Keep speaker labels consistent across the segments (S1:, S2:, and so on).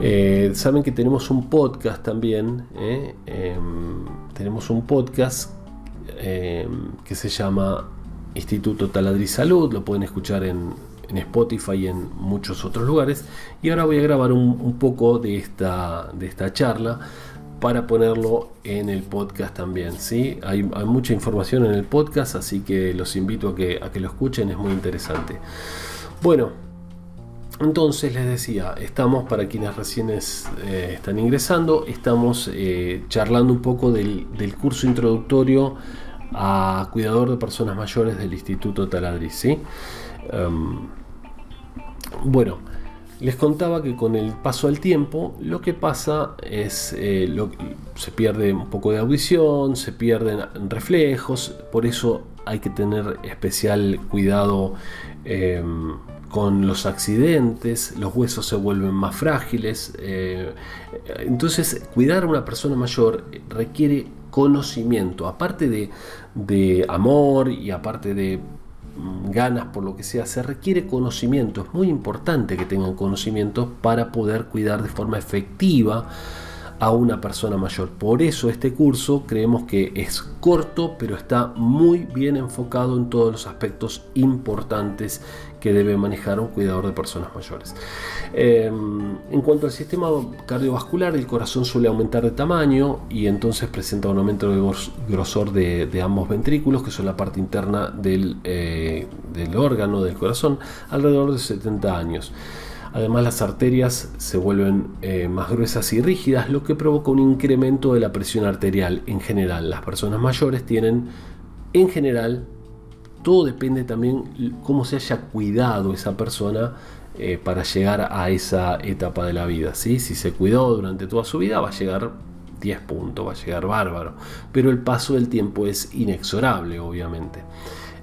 S1: Eh, saben que tenemos un podcast también, ¿eh? em, tenemos un podcast em, que se llama Instituto Taladri Salud, lo pueden escuchar en, Spotify y en muchos otros lugares. Y ahora voy a grabar un, poco de esta, de esta charla para ponerlo en el podcast también. ¿sí? Hay, mucha información en el podcast, así que los invito a que, a que lo escuchen, es muy interesante. Bueno, entonces les decía, estamos para quienes recién eh, están ingresando, estamos eh, charlando un poco del, curso introductorio a cuidador de personas mayores del Instituto Taladriz. ¿sí? Em, bueno, les contaba que con el paso del tiempo lo que pasa es eh, se pierde un poco de audición, se pierden reflejos, por eso hay que tener especial cuidado em, con los accidentes, los huesos se vuelven más frágiles. Eh, entonces, cuidar a una persona mayor requiere conocimiento, aparte de, de amor y aparte de mm, ganas por lo que sea, se requiere conocimiento. Es muy importante que tengan conocimiento para poder cuidar de forma efectiva a una persona mayor. Por eso este curso creemos que es corto, pero está muy bien enfocado en todos los aspectos importantes que debe manejar un cuidador de personas mayores. Em, en cuanto al sistema cardiovascular, el corazón suele aumentar de tamaño y entonces presenta un aumento del grosor de, ambos ventrículos, que son la parte interna del, eh, del órgano del corazón, alrededor de 70 años. Además las arterias se vuelven eh, más gruesas y rígidas, lo que provoca un incremento de la presión arterial en general. Las personas mayores tienen en general, todo depende también cómo se haya cuidado esa persona eh, para llegar a esa etapa de la vida. ¿sí? Si se cuidó durante toda su vida va a llegar 10 puntos, va a llegar bárbaro. Pero el paso del tiempo es inexorable, obviamente.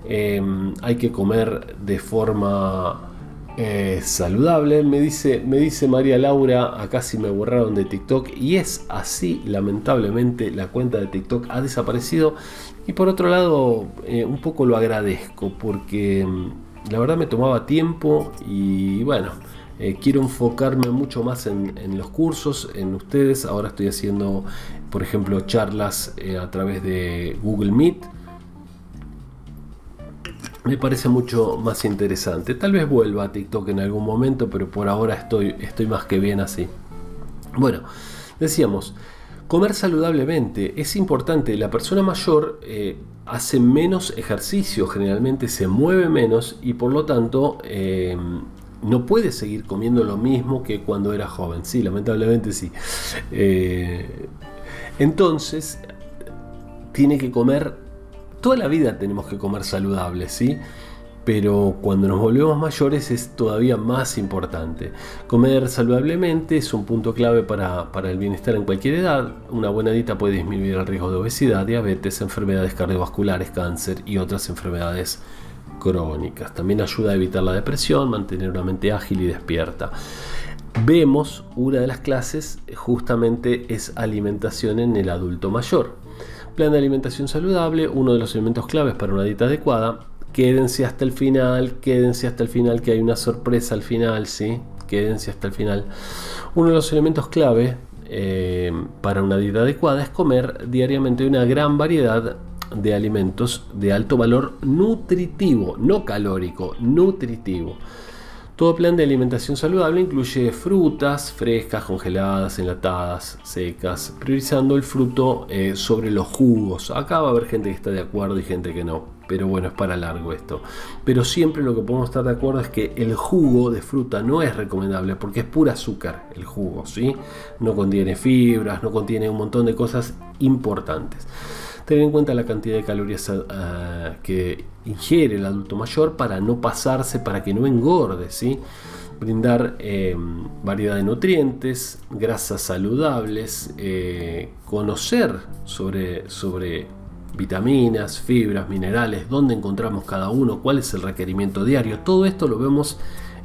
S1: Em, hay que comer de forma eh, saludable. Me dice, me dice María Laura, acá si me borraron de TikTok. Y es así, lamentablemente, la cuenta de TikTok ha desaparecido. Y por otro lado, eh, un poco lo agradezco porque mm, la verdad me tomaba tiempo y bueno. Eh, quiero enfocarme mucho más en, en, los cursos, en ustedes. Ahora estoy haciendo, por ejemplo, charlas a través de Google Meet me parece mucho más interesante. Tal vez vuelva a TikTok en algún momento, pero por ahora estoy, estoy más que bien así. Bueno, decíamos, comer saludablemente es importante. La persona mayor eh, hace menos ejercicio, generalmente se mueve menos y por lo tanto eh, no puede seguir comiendo lo mismo que cuando era joven. Sí, lamentablemente sí. Eh, entonces, tiene que comer toda la vida tenemos que comer saludable, ¿sí? Pero cuando nos volvemos mayores es todavía más importante. Comer saludablemente es un punto clave para, el bienestar en cualquier edad. Una buena dieta puede disminuir el riesgo de obesidad, diabetes, enfermedades cardiovasculares, cáncer y otras enfermedades crónicas. También ayuda a evitar la depresión, mantener una mente ágil y despierta. Vemos una de las clases justamente es alimentación en el adulto mayor. Plan de alimentación saludable, uno de los elementos claves para una dieta adecuada. Quédense hasta el final, quédense hasta el final, que hay una sorpresa al final, ¿sí? Quédense hasta el final. Uno de los elementos clave eh, para una dieta adecuada es comer diariamente una gran variedad de alimentos de alto valor nutritivo, no calórico, nutritivo. Todo plan de alimentación saludable incluye frutas frescas, congeladas, enlatadas, secas, priorizando el fruto eh, sobre los jugos. Acá va a haber gente que está de acuerdo y gente que no, pero bueno, es para largo esto. Pero siempre lo que podemos estar de acuerdo es que el jugo de fruta no es recomendable porque es pura azúcar el jugo, ¿sí? No contiene fibras, no contiene un montón de cosas importantes. Tener en cuenta la cantidad de calorías que ingiere el adulto mayor para no pasarse, para que no engorde, ¿sí? brindar em, variedad de nutrientes, grasas saludables, eh, conocer sobre, sobre vitaminas, fibras, minerales, dónde encontramos cada uno, cuál es el requerimiento diario. Todo esto lo vemos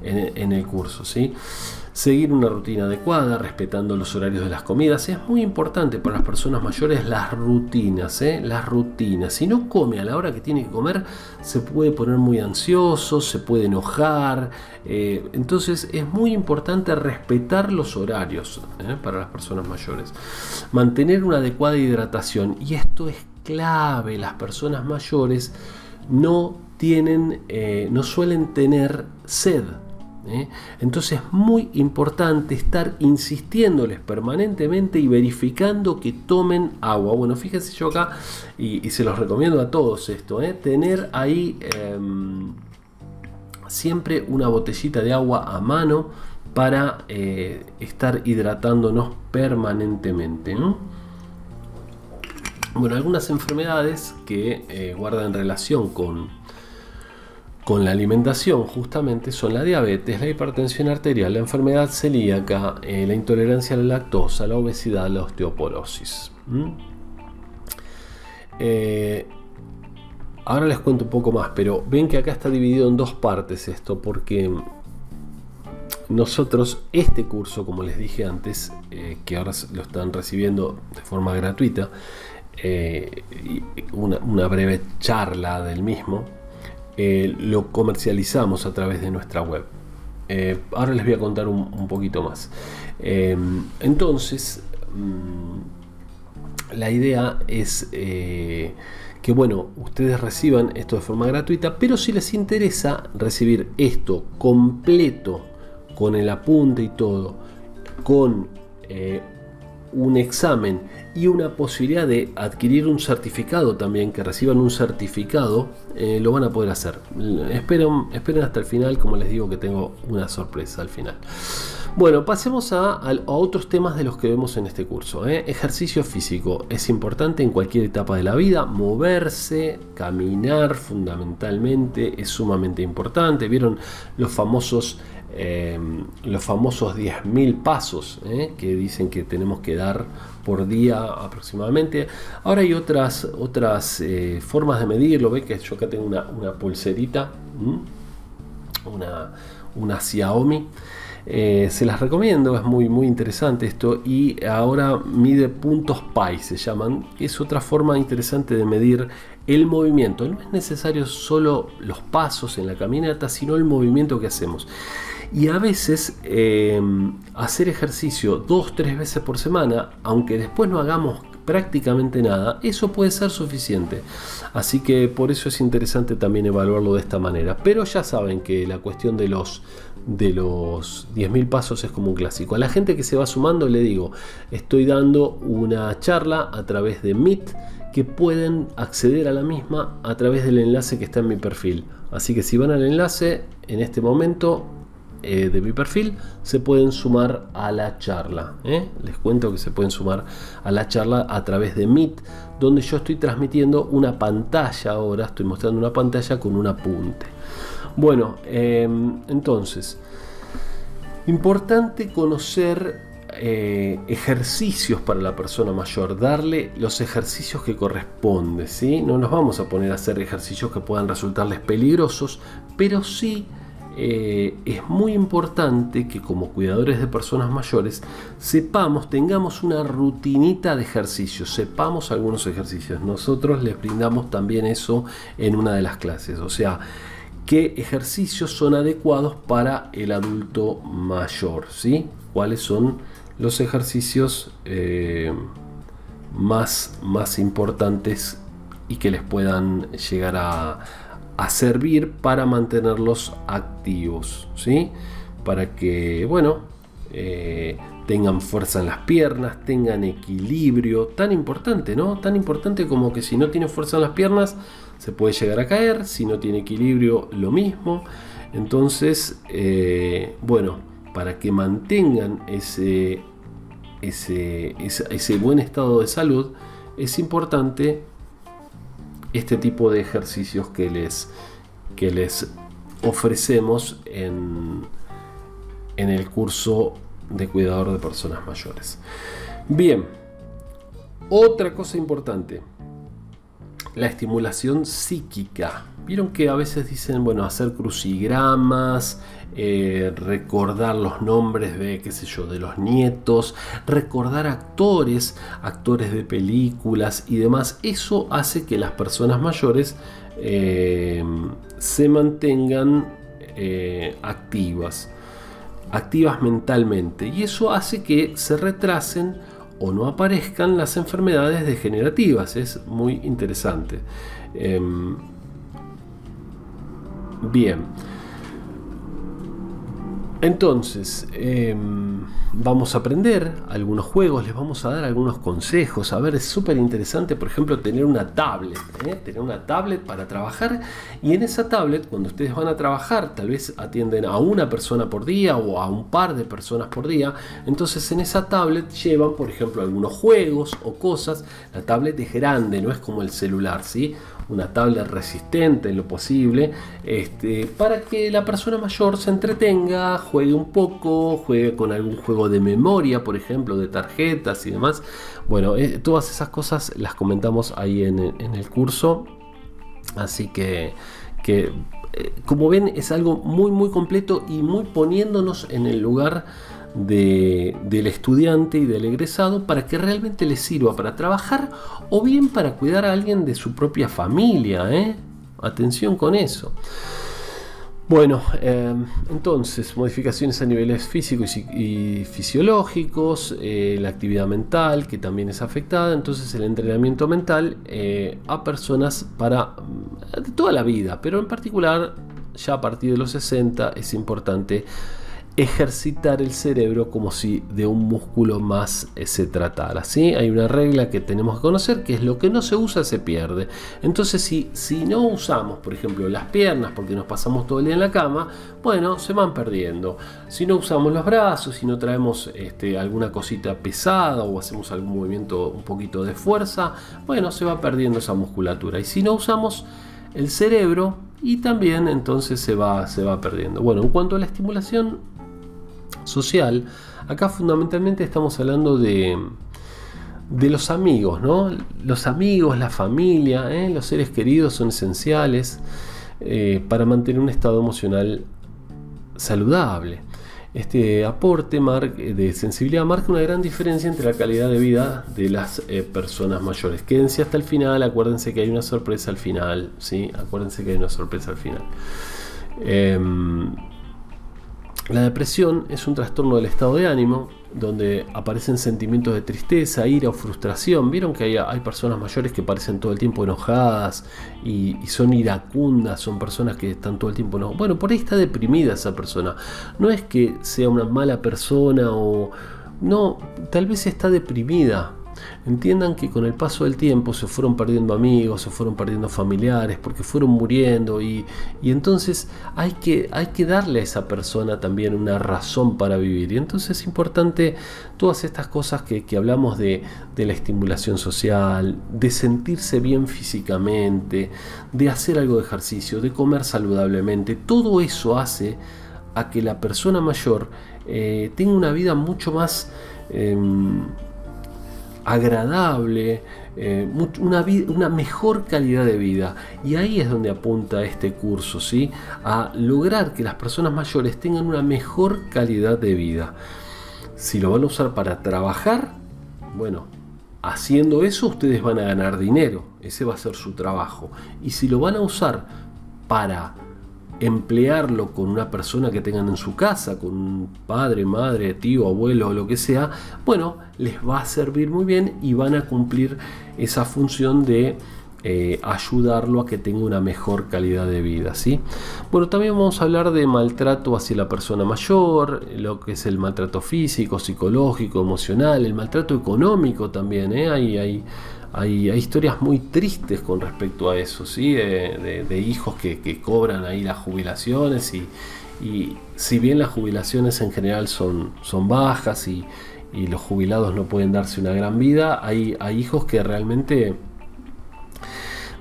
S1: en, el curso. ¿sí? Seguir una rutina adecuada, respetando los horarios de las comidas. Es muy importante para las personas mayores las rutinas, ¿eh? las rutinas. Si no come a la hora que tiene que comer, se puede poner muy ansioso, se puede enojar. Eh, entonces es muy importante respetar los horarios ¿eh? para las personas mayores. Mantener una adecuada hidratación. Y esto es clave. Las personas mayores no tienen, no suelen tener sed. ¿Eh? Entonces es muy importante estar insistiéndoles permanentemente y verificando que tomen agua. Bueno, fíjense yo acá, y, se los recomiendo a todos esto, ¿eh? tener ahí em, siempre una botellita de agua a mano para eh, estar hidratándonos permanentemente. Bueno, algunas enfermedades que guardan relación con con la alimentación justamente son la diabetes, la hipertensión arterial, la enfermedad celíaca, eh, la intolerancia a la lactosa, la obesidad, la osteoporosis. Eh, ahora les cuento un poco más, pero ven que acá está dividido en dos partes esto, porque nosotros este curso, como les dije antes, eh, que ahora lo están recibiendo de forma gratuita, una breve charla del mismo, eh, lo comercializamos a través de nuestra web. Eh, ahora les voy a contar un, poquito más. Eh, entonces, mm, la idea es que, bueno, ustedes reciban esto de forma gratuita, pero si les interesa recibir esto completo, con el apunte y todo, con un examen y una posibilidad de adquirir un certificado también, que reciban un certificado, eh, lo van a poder hacer. Esperen, esperen hasta el final, como les digo que tengo una sorpresa al final. Bueno, pasemos a, otros temas de los que vemos en este curso. ¿eh? Ejercicio físico es importante en cualquier etapa de la vida. Moverse, caminar fundamentalmente es sumamente importante. ¿Vieron los famosos Em, los famosos 10.000 pasos ¿eh? que dicen que tenemos que dar por día aproximadamente. Ahora hay otras, otras eh, formas de medirlo. Ve que yo acá tengo una, pulserita, una, una Xiaomi. Eh, se las recomiendo, es muy, muy interesante esto. Y ahora mide puntos PI, se llaman. Es otra forma interesante de medir el movimiento. No es necesario solo los pasos en la caminata, sino el movimiento que hacemos. Y a veces em, hacer ejercicio dos, tres veces por semana, aunque después no hagamos prácticamente nada, eso puede ser suficiente. Así que por eso es interesante también evaluarlo de esta manera. Pero ya saben que la cuestión de los de los 10.000 pasos es como un clásico. A la gente que se va sumando le digo, estoy dando una charla a través de Meet que pueden acceder a la misma a través del enlace que está en mi perfil. Así que si van al enlace en este momento eh, de mi perfil se pueden sumar a la charla. ¿eh? Les cuento que se pueden sumar a la charla a través de Meet, donde yo estoy transmitiendo una pantalla ahora, estoy mostrando una pantalla con un apunte. Bueno, em, entonces, importante conocer eh, ejercicios para la persona mayor, darle los ejercicios que corresponde, ¿sí? No nos vamos a poner a hacer ejercicios que puedan resultarles peligrosos, pero sí eh, es muy importante que como cuidadores de personas mayores sepamos, tengamos una rutinita de ejercicios, sepamos algunos ejercicios. Nosotros les brindamos también eso en una de las clases, o sea, qué ejercicios son adecuados para el adulto mayor, ¿sí? ¿Cuáles son los ejercicios eh, más, más importantes y que les puedan llegar a, a servir para mantenerlos activos, ¿sí? Para que, bueno, eh, tengan fuerza en las piernas, tengan equilibrio, tan importante, ¿no? Tan importante como que si no tiene fuerza en las piernas, se puede llegar a caer, si no tiene equilibrio, lo mismo. Entonces, eh, bueno, para que mantengan ese, ese, ese buen estado de salud, es importante este tipo de ejercicios que les, que les ofrecemos en, en el curso de cuidador de personas mayores. Bien, otra cosa importante. La estimulación psíquica. Vieron que a veces dicen, bueno, hacer crucigramas, eh, recordar los nombres de, qué sé yo, de los nietos, recordar actores, actores de películas y demás. Eso hace que las personas mayores eh, se mantengan eh, activas, activas mentalmente. Y eso hace que se retrasen o no aparezcan las enfermedades degenerativas. Es muy interesante. Em, bien. Entonces, em, vamos a aprender algunos juegos, les vamos a dar algunos consejos. A ver, es súper interesante, por ejemplo, tener una tablet. ¿eh? Tener una tablet para trabajar. Y en esa tablet, cuando ustedes van a trabajar, tal vez atienden a una persona por día o a un par de personas por día. Entonces, en esa tablet llevan, por ejemplo, algunos juegos o cosas. La tablet es grande, no es como el celular, ¿sí? Una tablet resistente en lo posible, este, para que la persona mayor se entretenga, juegue un poco, juegue con algún juego de memoria, por ejemplo, de tarjetas y demás. Bueno, eh, todas esas cosas las comentamos ahí en, el curso, así que, que eh, como ven es algo muy muy completo y muy poniéndonos en el lugar del estudiante y del egresado para que realmente le sirva para trabajar o bien para cuidar a alguien de su propia familia. ¿eh? Atención con eso. Bueno, eh, entonces, modificaciones a niveles físicos y, fisiológicos, eh, la actividad mental que también es afectada, entonces el entrenamiento mental a personas para toda la vida, pero en particular ya a partir de los 60 es importante ejercitar el cerebro como si de un músculo más eh, se tratara. ¿sí? Hay una regla que tenemos que conocer que es lo que no se usa se pierde. Entonces si, si no usamos, por ejemplo, las piernas porque nos pasamos todo el día en la cama, bueno, se van perdiendo. Si no usamos los brazos, si no traemos este, alguna cosita pesada o hacemos algún movimiento un poquito de fuerza, bueno, se va perdiendo esa musculatura. Y si no usamos el cerebro, y también entonces se va, se va perdiendo. Bueno, en cuanto a la estimulación social, acá fundamentalmente estamos hablando de, de los amigos, ¿no? Los amigos, la familia, ¿eh? los seres queridos son esenciales eh, para mantener un estado emocional saludable. Este aporte de sensibilidad marca una gran diferencia entre la calidad de vida de las eh, personas mayores. Quédense hasta el final, acuérdense que hay una sorpresa al final, ¿sí? Acuérdense que hay una sorpresa al final. Em, la depresión es un trastorno del estado de ánimo donde aparecen sentimientos de tristeza, ira o frustración. Vieron que hay, personas mayores que parecen todo el tiempo enojadas y, son iracundas, son personas que están todo el tiempo enojadas. Bueno, por ahí está deprimida esa persona. No es que sea una mala persona o... No, tal vez está deprimida, Entiendan que con el paso del tiempo se fueron perdiendo amigos, se fueron perdiendo familiares, porque fueron muriendo y, entonces hay que, hay que darle a esa persona también una razón para vivir. Y entonces es importante todas estas cosas que, hablamos de, de la estimulación social, de sentirse bien físicamente, de hacer algo de ejercicio, de comer saludablemente, todo eso hace a que la persona mayor eh, tenga una vida mucho más... Em, agradable, eh, una, una, mejor calidad de vida. Y ahí es donde apunta este curso, ¿sí? a lograr que las personas mayores tengan una mejor calidad de vida. Si lo van a usar para trabajar, bueno, haciendo eso ustedes van a ganar dinero, ese va a ser su trabajo. Y si lo van a usar para emplearlo con una persona que tengan en su casa, con un padre, madre, tío, abuelo o lo que sea, bueno, les va a servir muy bien y van a cumplir esa función de eh, ayudarlo a que tenga una mejor calidad de vida. ¿sí? Bueno, también vamos a hablar de maltrato hacia la persona mayor, lo que es el maltrato físico, psicológico, emocional, el maltrato económico también. ¿eh? Hay, hay, hay, historias muy tristes con respecto a eso, ¿sí? de, hijos que, cobran ahí las jubilaciones y, si bien las jubilaciones en general son, son bajas y, los jubilados no pueden darse una gran vida, hay, hay hijos que realmente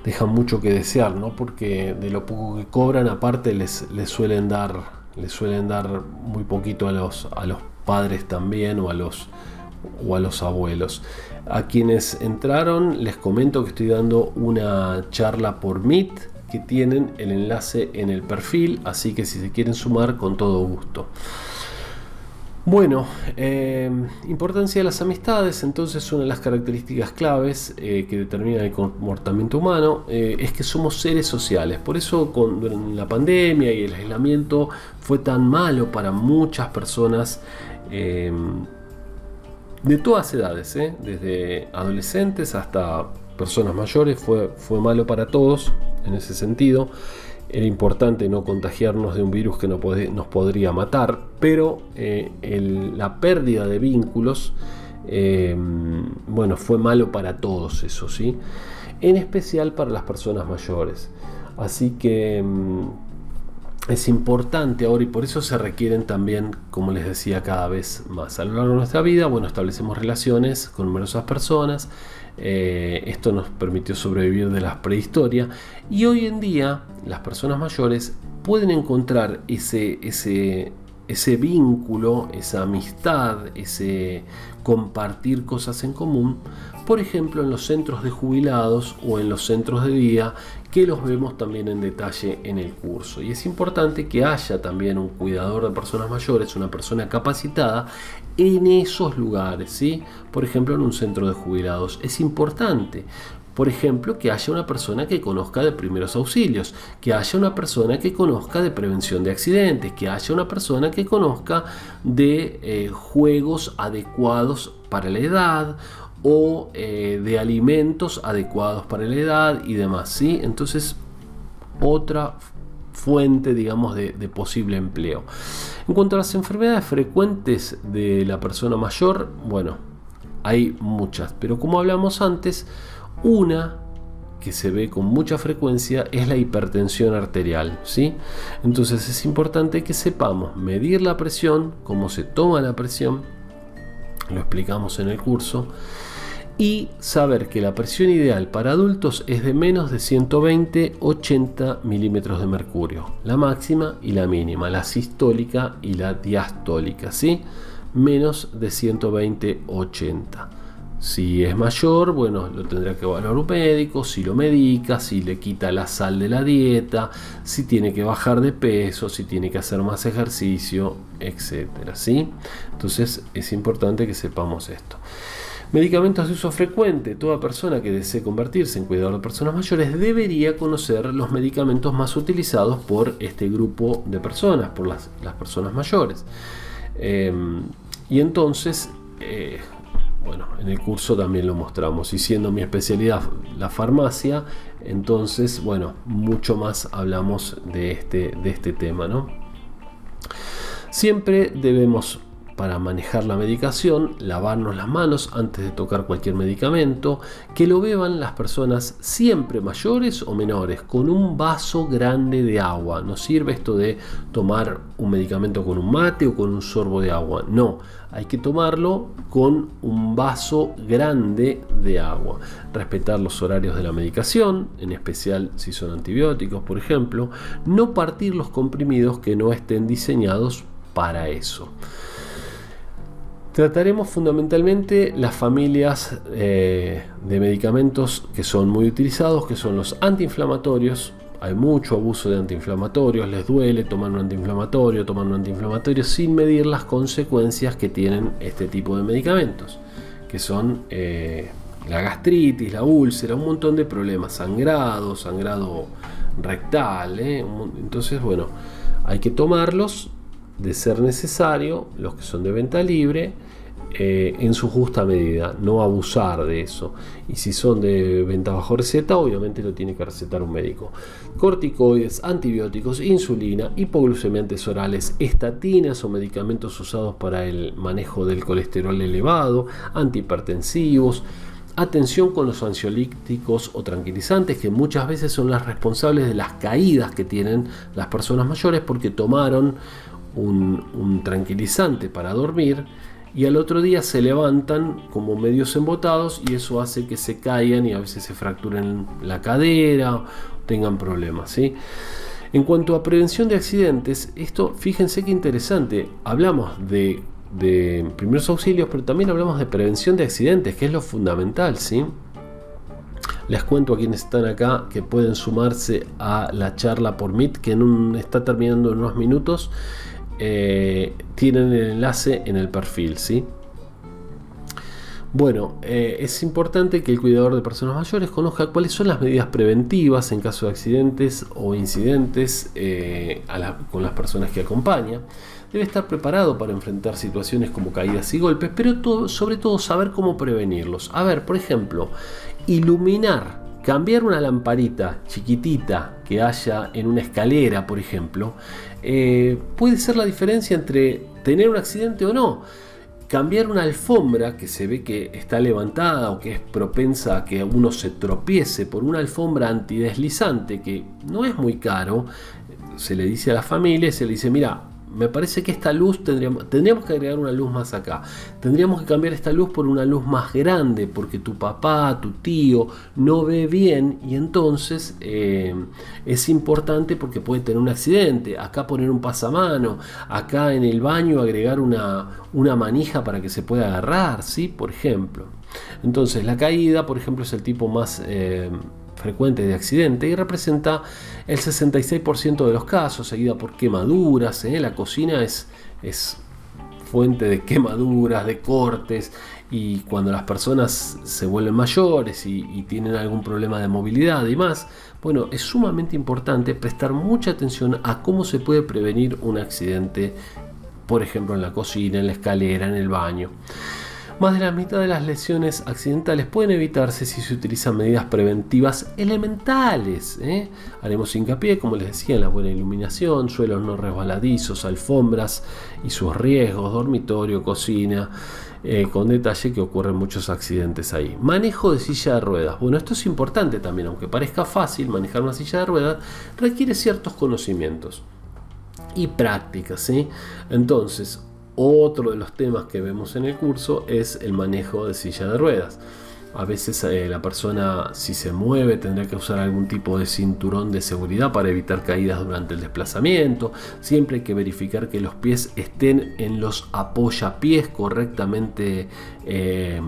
S1: dejan mucho que desear, ¿no? Porque de lo poco que cobran, aparte les, les suelen dar, les suelen dar muy poquito a los, a los padres también o a los o a los abuelos. A quienes entraron les comento que estoy dando una charla por Meet que tienen el enlace en el perfil, así que si se quieren sumar con todo gusto. Bueno, eh, importancia de las amistades, entonces una de las características claves eh, que determina el comportamiento humano eh, es que somos seres sociales. Por eso con la pandemia y el aislamiento fue tan malo para muchas personas de todas edades, desde adolescentes hasta personas mayores, fue, fue malo para todos en ese sentido. Era importante no contagiarnos de un virus que nos podría matar, pero eh, la pérdida de vínculos, eh, bueno, fue malo para todos eso, ¿sí? En especial para las personas mayores. Así que mm, es importante ahora y por eso se requieren también, como les decía, cada vez más. A lo largo de nuestra vida, bueno, establecemos relaciones con numerosas personas. Eh, esto nos permitió sobrevivir de la prehistoria y hoy en día las personas mayores pueden encontrar ese, ese, ese vínculo, esa amistad, ese compartir cosas en común, por ejemplo en los centros de jubilados o en los centros de día, que los vemos también en detalle en el curso. Y es importante que haya también un cuidador de personas mayores, una persona capacitada en esos lugares, ¿sí? Por ejemplo, en un centro de jubilados. Es importante por ejemplo, que haya una persona que conozca de primeros auxilios, que haya una persona que conozca de prevención de accidentes, que haya una persona que conozca de eh, juegos adecuados para la edad o eh, de alimentos adecuados para la edad y demás. ¿sí? Entonces, otra fuente, digamos, de, posible empleo. En cuanto a las enfermedades frecuentes de la persona mayor, bueno, hay muchas, pero como hablamos antes, una que se ve con mucha frecuencia es la hipertensión arterial, ¿sí? Entonces es importante que sepamos medir la presión, cómo se toma la presión, lo explicamos en el curso, y saber que la presión ideal para adultos es de menos de 120-80 milímetros de mercurio, la máxima y la mínima, la sistólica y la diastólica, ¿sí? Menos de 120-80. Si es mayor, bueno, lo tendrá que evaluar un médico, si lo medica, si le quita la sal de la dieta, si tiene que bajar de peso, si tiene que hacer más ejercicio, etcétera, ¿sí? Entonces es importante que sepamos esto. Medicamentos de uso frecuente. Toda persona que desee convertirse en cuidador de personas mayores debería conocer los medicamentos más utilizados por este grupo de personas, por las, personas mayores. Em, y entonces, eh, bueno, en el curso también lo mostramos. Y siendo mi especialidad la farmacia, entonces, bueno, mucho más hablamos de este, de este tema, ¿no? Siempre debemos para manejar la medicación, lavarnos las manos antes de tocar cualquier medicamento, que lo beban las personas siempre mayores o menores, con un vaso grande de agua. No sirve esto de tomar un medicamento con un mate o con un sorbo de agua. No, hay que tomarlo con un vaso grande de agua. Respetar los horarios de la medicación, en especial si son antibióticos, por ejemplo. No partir los comprimidos que no estén diseñados para eso. Trataremos fundamentalmente las familias eh, de medicamentos que son muy utilizados, que son los antiinflamatorios. Hay mucho abuso de antiinflamatorios, les duele tomar un antiinflamatorio, tomar un antiinflamatorio sin medir las consecuencias que tienen este tipo de medicamentos, que son eh, la gastritis, la úlcera, un montón de problemas, sangrado, sangrado rectal. ¿eh? Entonces, bueno, hay que tomarlos de ser necesario, los que son de venta libre, eh, en su justa medida, no abusar de eso. Y si son de venta bajo receta, obviamente lo tiene que recetar un médico. Corticoides, antibióticos, insulina, hipoglucemiantes orales, estatinas o medicamentos usados para el manejo del colesterol elevado, antihipertensivos. Atención con los ansiolíticos o tranquilizantes que muchas veces son las responsables de las caídas que tienen las personas mayores porque tomaron un, tranquilizante para dormir y al otro día se levantan como medios embotados y eso hace que se caigan y a veces se fracturen la cadera, tengan problemas. ¿sí? En cuanto a prevención de accidentes, esto fíjense que interesante, hablamos de de primeros auxilios, pero también hablamos de prevención de accidentes, que es lo fundamental, ¿sí? Les cuento a quienes están acá que pueden sumarse a la charla por Meet, que en está terminando en unos minutos. Eh, tienen el enlace en el perfil, ¿sí? Bueno, eh, es importante que el cuidador de personas mayores conozca cuáles son las medidas preventivas en caso de accidentes o incidentes eh, con las personas que acompaña. Debe estar preparado para enfrentar situaciones como caídas y golpes, pero sobre todo saber cómo prevenirlos. A ver, por ejemplo, iluminar, cambiar una lamparita chiquitita que haya en una escalera, por ejemplo, eh, puede ser la diferencia entre tener un accidente o no. Cambiar una alfombra que se ve que está levantada o que es propensa a que uno se tropiece por una alfombra antideslizante que no es muy caro, se le dice a la familia, se le dice, mira, me parece que esta luz tendríamos, tendríamos que agregar una luz más acá. Tendríamos que cambiar esta luz por una luz más grande porque tu papá, tu tío no ve bien y entonces eh, es importante porque puede tener un accidente. Acá poner un pasamano, acá en el baño agregar una, una manija para que se pueda agarrar, ¿sí? Por ejemplo. Entonces la caída, por ejemplo, es el tipo más... Eh, frecuente de accidente y representa el 66% de los casos, seguida por quemaduras. ¿eh? La cocina es, es fuente de quemaduras, de cortes y cuando las personas se vuelven mayores y, y, tienen algún problema de movilidad y más, bueno, es sumamente importante prestar mucha atención a cómo se puede prevenir un accidente, por ejemplo en la cocina, en la escalera, en el baño. Más de la mitad de las lesiones accidentales pueden evitarse si se utilizan medidas preventivas elementales. ¿eh? Haremos hincapié, como les decía, en la buena iluminación, suelos no resbaladizos, alfombras y sus riesgos, dormitorio, cocina. Eh, con detalle que ocurren muchos accidentes ahí. Manejo de silla de ruedas. Bueno, esto es importante también, aunque parezca fácil manejar una silla de ruedas, requiere ciertos conocimientos y prácticas. ¿sí? Entonces, otro de los temas que vemos en el curso es el manejo de silla de ruedas. A veces eh, la persona si se mueve tendrá que usar algún tipo de cinturón de seguridad para evitar caídas durante el desplazamiento. Siempre hay que verificar que los pies estén en los apoyapiés correctamente eh,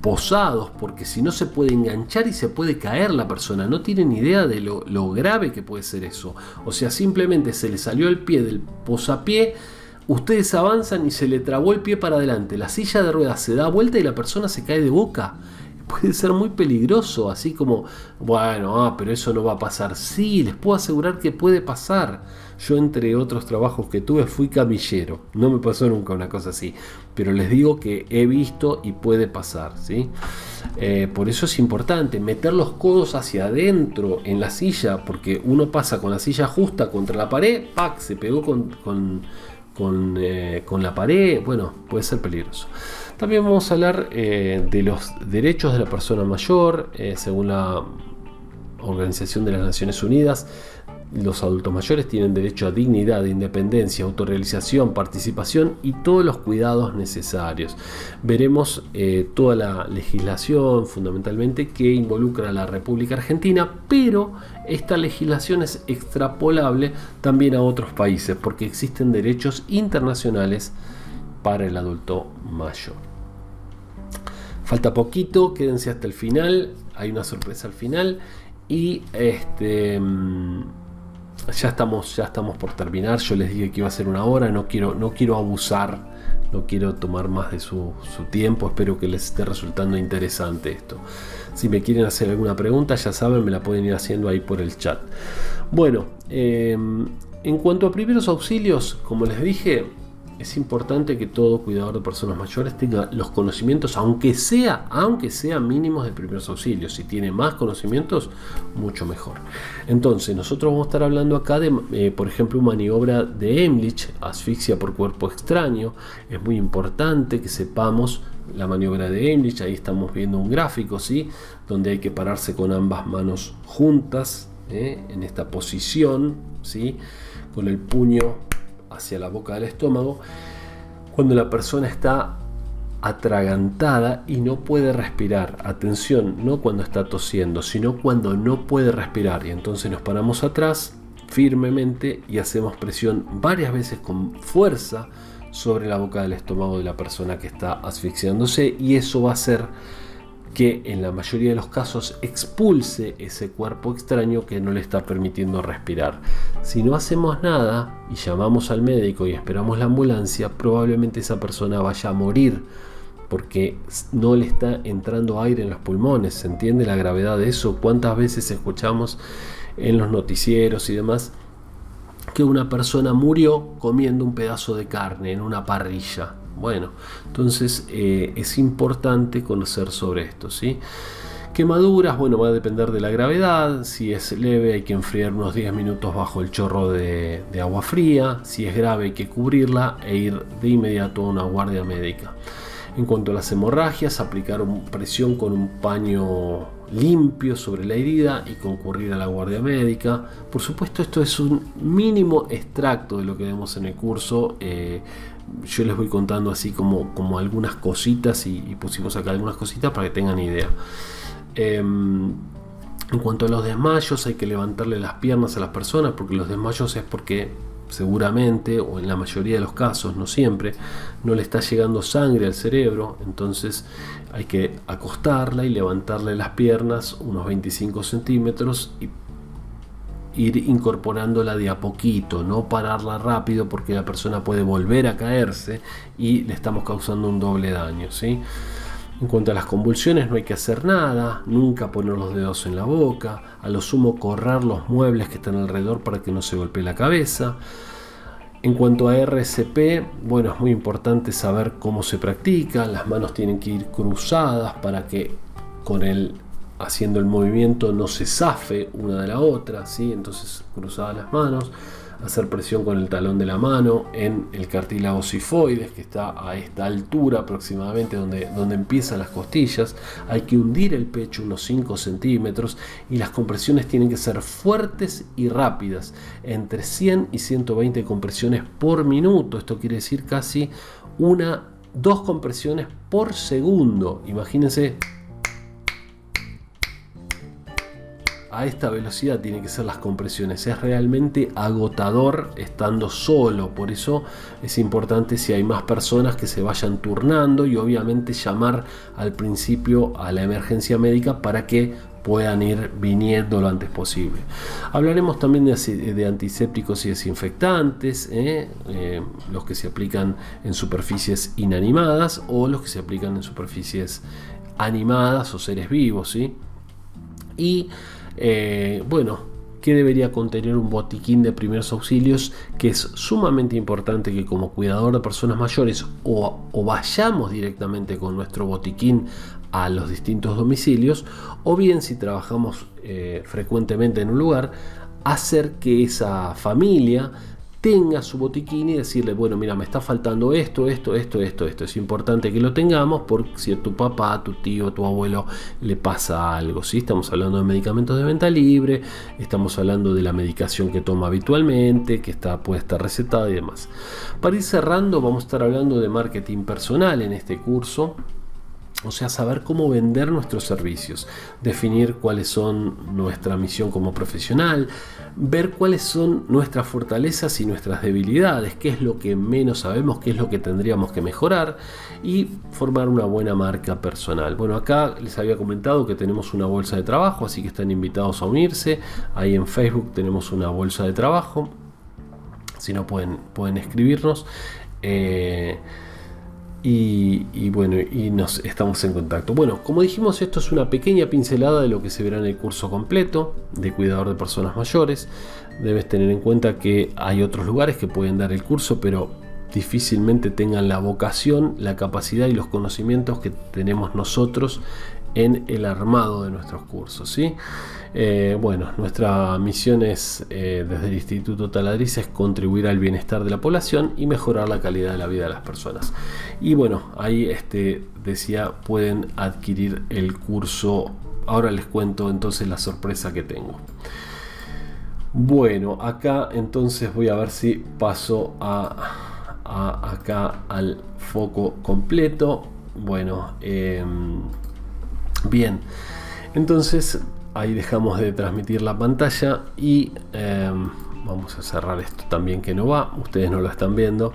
S1: posados porque si no se puede enganchar y se puede caer la persona. No tienen idea de lo, lo grave que puede ser eso. O sea, simplemente se le salió el pie del posapié Ustedes avanzan y se le trabó el pie para adelante. La silla de ruedas se da vuelta y la persona se cae de boca. Puede ser muy peligroso, así como, bueno, ah, pero eso no va a pasar. Sí, les puedo asegurar que puede pasar. Yo entre otros trabajos que tuve fui camillero. No me pasó nunca una cosa así. Pero les digo que he visto y puede pasar. ¿sí? Eh, por eso es importante meter los codos hacia adentro en la silla. Porque uno pasa con la silla justa contra la pared. ¡Pac! Se pegó con eh, con, la pared, bueno, puede ser peligroso. También vamos a hablar eh, de los derechos de la persona mayor, eh, según la Organización de las Naciones Unidas. Los adultos mayores tienen derecho a dignidad, independencia, autorrealización, participación y todos los cuidados necesarios. Veremos toda la legislación fundamentalmente que involucra a la República Argentina, pero esta legislación es extrapolable también a otros países porque existen derechos internacionales para el adulto mayor. Falta poquito, quédense hasta el final, hay una sorpresa al final y este mm, ya estamos ya estamos por terminar. Yo les dije que iba a ser una hora, no quiero no quiero abusar, no quiero tomar más de su, su tiempo, espero que les esté resultando interesante esto. Si me quieren hacer alguna pregunta, ya saben, me la pueden ir haciendo ahí por el chat. Bueno, em, en cuanto a primeros auxilios, como les dije, es importante que todo cuidador de personas mayores tenga los conocimientos, aunque sea, aunque sea mínimos de primeros auxilios. Si tiene más conocimientos, mucho mejor. Entonces, nosotros vamos a estar hablando acá de, eh, por ejemplo, maniobra de Emlich, asfixia por cuerpo extraño. Es muy importante que sepamos la maniobra de Emlich, ahí estamos viendo un gráfico, ¿sí? donde hay que pararse con ambas manos juntas, ¿eh? en esta posición, ¿sí? con el puño hacia la boca del estómago, cuando la persona está atragantada y no puede respirar. Atención, no cuando está tosiendo, sino cuando no puede respirar. Y entonces nos paramos atrás firmemente y hacemos presión varias veces con fuerza sobre la boca del estómago de la persona que está asfixiándose y eso va a hacer que en la mayoría de los casos expulse ese cuerpo extraño que no le está permitiendo respirar. Si no hacemos nada y llamamos al médico y esperamos la ambulancia, probablemente esa persona vaya a morir porque no le está entrando aire en los pulmones. ¿Se entiende la gravedad de eso? ¿Cuántas veces escuchamos en los noticieros y demás que una persona murió comiendo un pedazo de carne en una parrilla? Bueno, entonces eh, es importante conocer sobre esto, ¿sí? Quemaduras, bueno, va a depender de la gravedad. Si es leve, hay que enfriar unos 10 minutos bajo el chorro de, agua fría. Si es grave, hay que cubrirla e ir de inmediato a una guardia médica. En cuanto a las hemorragias, aplicar presión con un paño limpio sobre la herida y concurrir a la guardia médica. Por supuesto, esto es un mínimo extracto de lo que vemos en el curso. Eh, yo les voy contando así como, como algunas cositas y, pusimos acá algunas cositas para que tengan idea. Em, en cuanto a los desmayos, hay que levantarle las piernas a las personas porque los desmayos es porque seguramente, o en la mayoría de los casos, no siempre, no le está llegando sangre al cerebro, entonces hay que acostarla y levantarle las piernas unos 25 centímetros y ir incorporándola de a poquito, no pararla rápido porque la persona puede volver a caerse y le estamos causando un doble daño. En cuanto a las convulsiones no hay que hacer nada, nunca poner los dedos en la boca, a lo sumo correr los muebles que están alrededor para que no se golpee la cabeza. En cuanto a RCP, bueno, es muy importante saber cómo se practica, las manos tienen que ir cruzadas para que con el haciendo el movimiento no se zafe una de la otra, ¿sí? entonces cruzadas las manos, hacer presión con el talón de la mano en el cartílago sifoides que está a esta altura aproximadamente donde, donde empiezan las costillas, hay que hundir el pecho unos 5 centímetros y las compresiones tienen que ser fuertes y rápidas, entre 100 y 120 compresiones por minuto, esto quiere decir casi una, dos compresiones por segundo, imagínense a esta velocidad tienen que ser las compresiones. Es realmente agotador estando solo. Por eso es importante si hay más personas que se vayan turnando y obviamente llamar al principio a la emergencia médica para que puedan ir viniendo lo antes posible. Hablaremos también de, antisépticos y desinfectantes, ¿eh? Eh, los que se aplican en superficies inanimadas o los que se aplican en superficies animadas o seres vivos. ¿sí? Y eh, bueno, ¿qué debería contener un botiquín de primeros auxilios? Que es sumamente importante que como cuidador de personas mayores o, vayamos directamente con nuestro botiquín a los distintos domicilios, o bien si trabajamos eh, frecuentemente en un lugar, hacer que esa familia tenga su botiquín y decirle, bueno, mira, me está faltando esto, esto, esto, esto, esto. Es importante que lo tengamos porque si a tu papá, tu tío, tu abuelo le pasa algo. ¿sí? Estamos hablando de medicamentos de venta libre, estamos hablando de la medicación que toma habitualmente, que está puesta recetada y demás. Para ir cerrando, vamos a estar hablando de marketing personal en este curso. O sea, saber cómo vender nuestros servicios, definir cuáles son nuestra misión como profesional, ver cuáles son nuestras fortalezas y nuestras debilidades, qué es lo que menos sabemos, qué es lo que tendríamos que mejorar y formar una buena marca personal. Bueno, acá les había comentado que tenemos una bolsa de trabajo, así que están invitados a unirse. Ahí en Facebook tenemos una bolsa de trabajo. Si no pueden, pueden escribirnos. Eh, y, bueno, y nos estamos en contacto. Bueno, como dijimos, esto es una pequeña pincelada de lo que se verá en el curso completo de cuidador de personas mayores. Debes tener en cuenta que hay otros lugares que pueden dar el curso, pero difícilmente tengan la vocación, la capacidad y los conocimientos que tenemos nosotros en el armado de nuestros cursos. ¿sí? Eh, bueno, nuestra misión es eh, desde el Instituto Taladriz es contribuir al bienestar de la población y mejorar la calidad de la vida de las personas. Y bueno, ahí este, decía, pueden adquirir el curso. Ahora les cuento entonces la sorpresa que tengo. Bueno, acá entonces voy a ver si paso a, acá al foco completo. Bueno, em, bien. Entonces ahí dejamos de transmitir la pantalla y em, vamos a cerrar esto también que no va, ustedes no lo están viendo.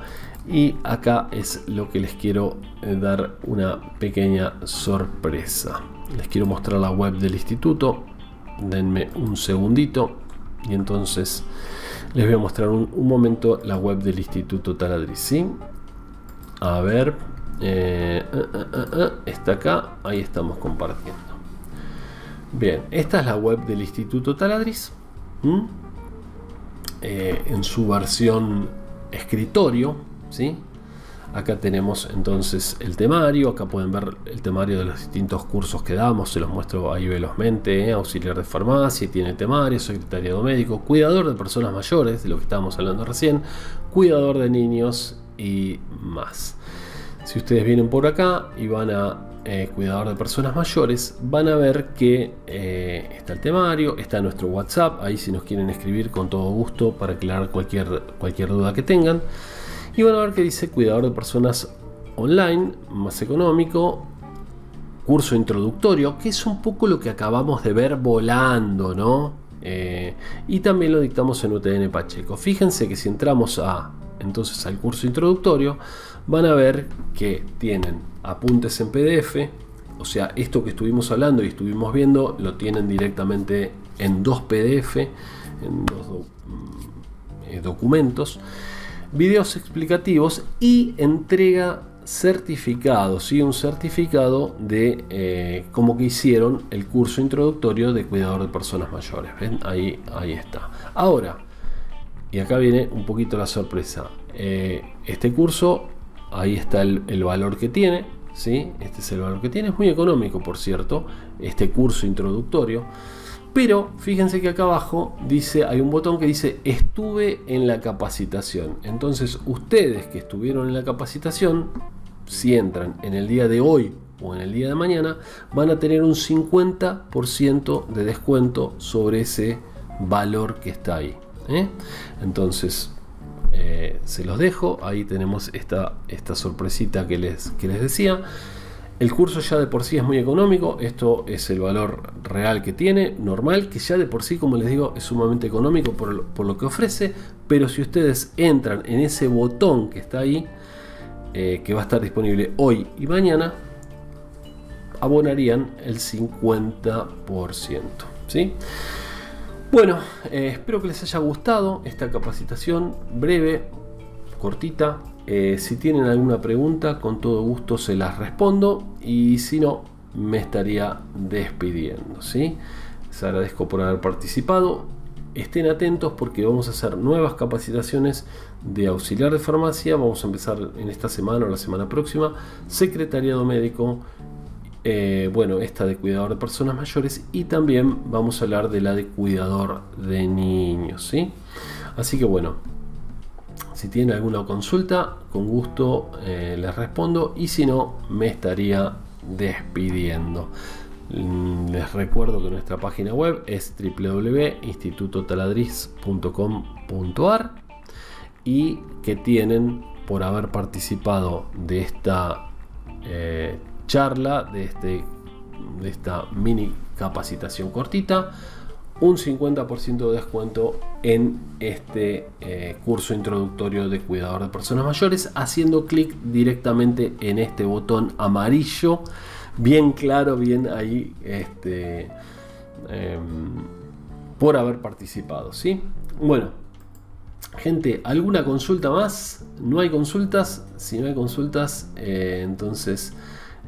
S1: Y acá es lo que les quiero eh, dar una pequeña sorpresa. Les quiero mostrar la web del instituto. Denme un segundito y entonces les voy a mostrar un, momento la web del Instituto Taladriz. A ver, eh, eh, está acá, ahí estamos compartiendo. Bien, esta es la web del Instituto Taladriz. en su versión escritorio, ¿sí? Acá tenemos entonces el temario, acá pueden ver el temario de los distintos cursos que damos, se los muestro ahí velozmente, ¿eh? auxiliar de farmacia, tiene temario, secretariado médico, cuidador de personas mayores, de lo que estábamos hablando recién, cuidador de niños y más. Si ustedes vienen por acá y van a eh, cuidador de personas mayores, van a ver que eh, está el temario, está nuestro WhatsApp, ahí si nos quieren escribir con todo gusto para aclarar cualquier, cualquier duda que tengan. Y van a ver que dice cuidador de personas online, más económico, curso introductorio, que es un poco lo que acabamos de ver volando, ¿no? Eh, y también lo dictamos en UTN Pacheco. Fíjense que si entramos a entonces al curso introductorio, van a ver que tienen apuntes en PDF, o sea, esto que estuvimos hablando y estuvimos viendo, lo tienen directamente en dos PDF, en dos mm, eh, documentos videos explicativos y entrega certificados, y un certificado de eh, como que hicieron el curso introductorio de cuidador de personas mayores. ¿Ven? Ahí, ahí está. Ahora, y acá viene un poquito la sorpresa. Eh, este curso, ahí está el, valor que tiene. ¿sí? Este es el valor que tiene. Es muy económico, por cierto, este curso introductorio. Pero fíjense que acá abajo dice, hay un botón que dice estuve en la capacitación. Entonces ustedes que estuvieron en la capacitación, si entran en el día de hoy o en el día de mañana, van a tener un 50% de descuento sobre ese valor que está ahí. ¿eh? Entonces, eh, se los dejo. Ahí tenemos esta, esta sorpresita que les, que les decía. El curso ya de por sí es muy económico, esto es el valor real que tiene, normal, que ya de por sí, como les digo, es sumamente económico por, lo que ofrece, pero si ustedes entran en ese botón que está ahí, eh, que va a estar disponible hoy y mañana, abonarían el 50%. ¿sí? Bueno, eh, espero que les haya gustado esta capacitación breve, cortita, eh, si tienen alguna pregunta, con todo gusto se las respondo y si no, me estaría despidiendo. ¿sí? Les agradezco por haber participado. Estén atentos porque vamos a hacer nuevas capacitaciones de auxiliar de farmacia. Vamos a empezar en esta semana o la semana próxima. Secretariado médico. Eh, bueno, esta de cuidador de personas mayores. Y también vamos a hablar de la de cuidador de niños. ¿sí? Así que bueno, si tienen alguna consulta, con gusto eh, les respondo y si no, me estaría despidiendo. Mm, les recuerdo que nuestra página web es www.institutotaladriz.com.ar y que tienen por haber participado de esta eh, charla, de, este, de esta mini capacitación cortita, un 50% de descuento en este eh, curso introductorio de cuidador de personas mayores haciendo clic directamente en este botón amarillo. Bien claro bien ahí este, em, por haber participado ¿sí? bueno gente alguna consulta más no hay consultas. Si no hay consultas eh, entonces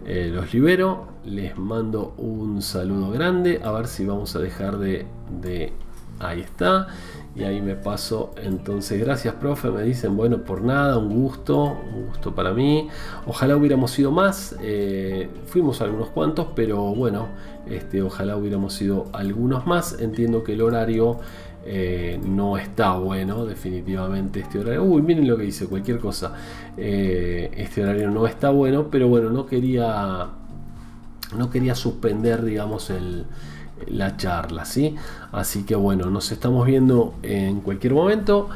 S1: eh, los libero, les mando un saludo grande, a ver si vamos a dejar de, Ahí está, y ahí me paso. Entonces, gracias, profe. Me dicen, bueno, por nada, un gusto, un gusto para mí. Ojalá hubiéramos sido más. Eh, fuimos algunos cuantos, pero bueno, este, ojalá hubiéramos sido algunos más. Entiendo que el horario eh, no está bueno, definitivamente este horario. Uy, miren lo que dice, cualquier cosa. Eh, este horario no está bueno, pero bueno, no quería, no quería suspender, digamos, el, la charla, ¿sí? Así que bueno, nos estamos viendo en cualquier momento.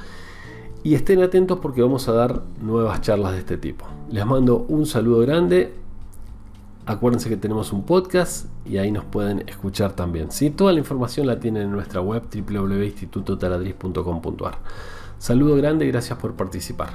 S1: Y estén atentos porque vamos a dar nuevas charlas de este tipo. Les mando un saludo grande Acuérdense que tenemos un podcast y ahí nos pueden escuchar también. ¿sí? Toda la información la tienen en nuestra web www.institutotaladriz.com.ar. Saludo grande y gracias por participar.